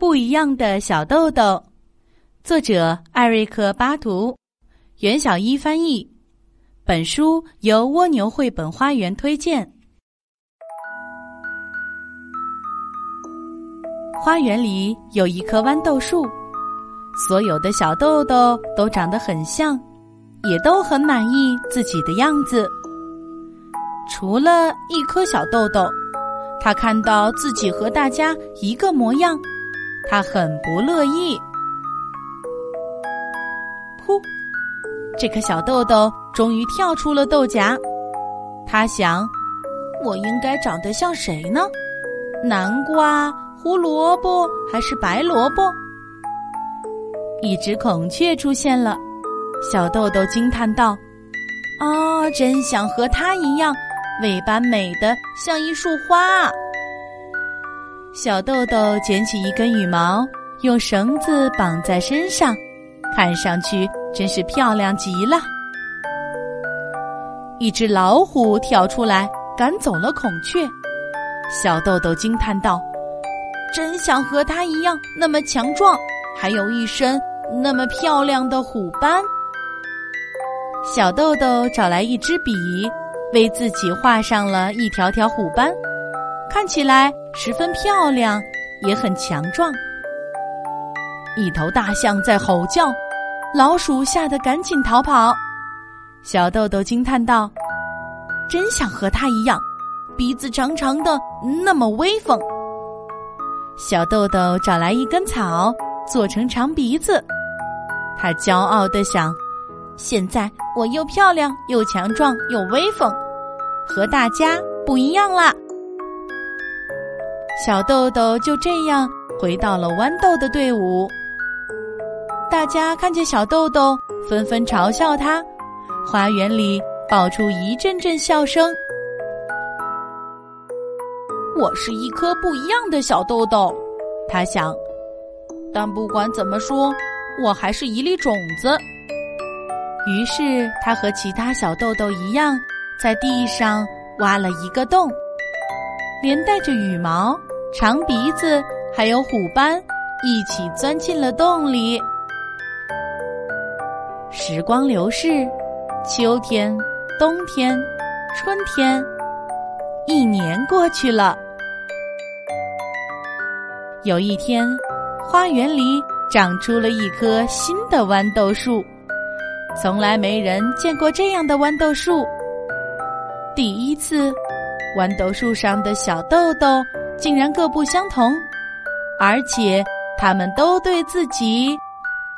不一样的小豆豆，作者艾瑞克·巴图，袁小一翻译。本书由蜗牛绘本花园推荐。花园里有一棵豌豆树，所有的小豆豆都长得很像，也都很满意自己的样子。除了一颗小豆豆，他看到自己和大家一个模样，他很不乐意。噗！这颗小豆豆终于跳出了豆荚。他想：我应该长得像谁呢？南瓜、胡萝卜还是白萝卜？一只孔雀出现了，小豆豆惊叹道：“啊，真想和它一样。”尾巴美得像一束花。小豆豆捡起一根羽毛，用绳子绑在身上，看上去真是漂亮极了。一只老虎跳出来，赶走了孔雀。小豆豆惊叹道：“真想和它一样那么强壮，还有一身那么漂亮的虎斑。”小豆豆找来一支笔。为自己画上了一条条虎斑，看起来十分漂亮，也很强壮。一头大象在吼叫，老鼠吓得赶紧逃跑。小豆豆惊叹道：“真想和它一样，鼻子长长的，那么威风。”小豆豆找来一根草，做成长鼻子，他骄傲的想。现在我又漂亮又强壮又威风，和大家不一样啦。小豆豆就这样回到了豌豆的队伍。大家看见小豆豆，纷纷嘲笑他。花园里爆出一阵阵笑声。我是一颗不一样的小豆豆，他想。但不管怎么说，我还是一粒种子。于是，他和其他小豆豆一样，在地上挖了一个洞，连带着羽毛、长鼻子还有虎斑一起钻进了洞里。时光流逝，秋天、冬天、春天，一年过去了。有一天，花园里长出了一棵新的豌豆树。从来没人见过这样的豌豆树。第一次，豌豆树上的小豆豆竟然各不相同，而且他们都对自己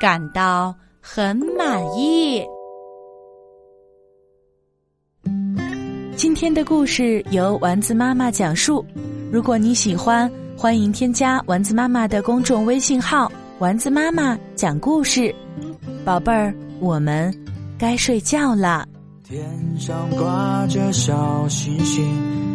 感到很满意。今天的故事由丸子妈妈讲述。如果你喜欢，欢迎添加丸子妈妈的公众微信号“丸子妈妈讲故事”，宝贝儿。我们该睡觉了。天上挂着小星星，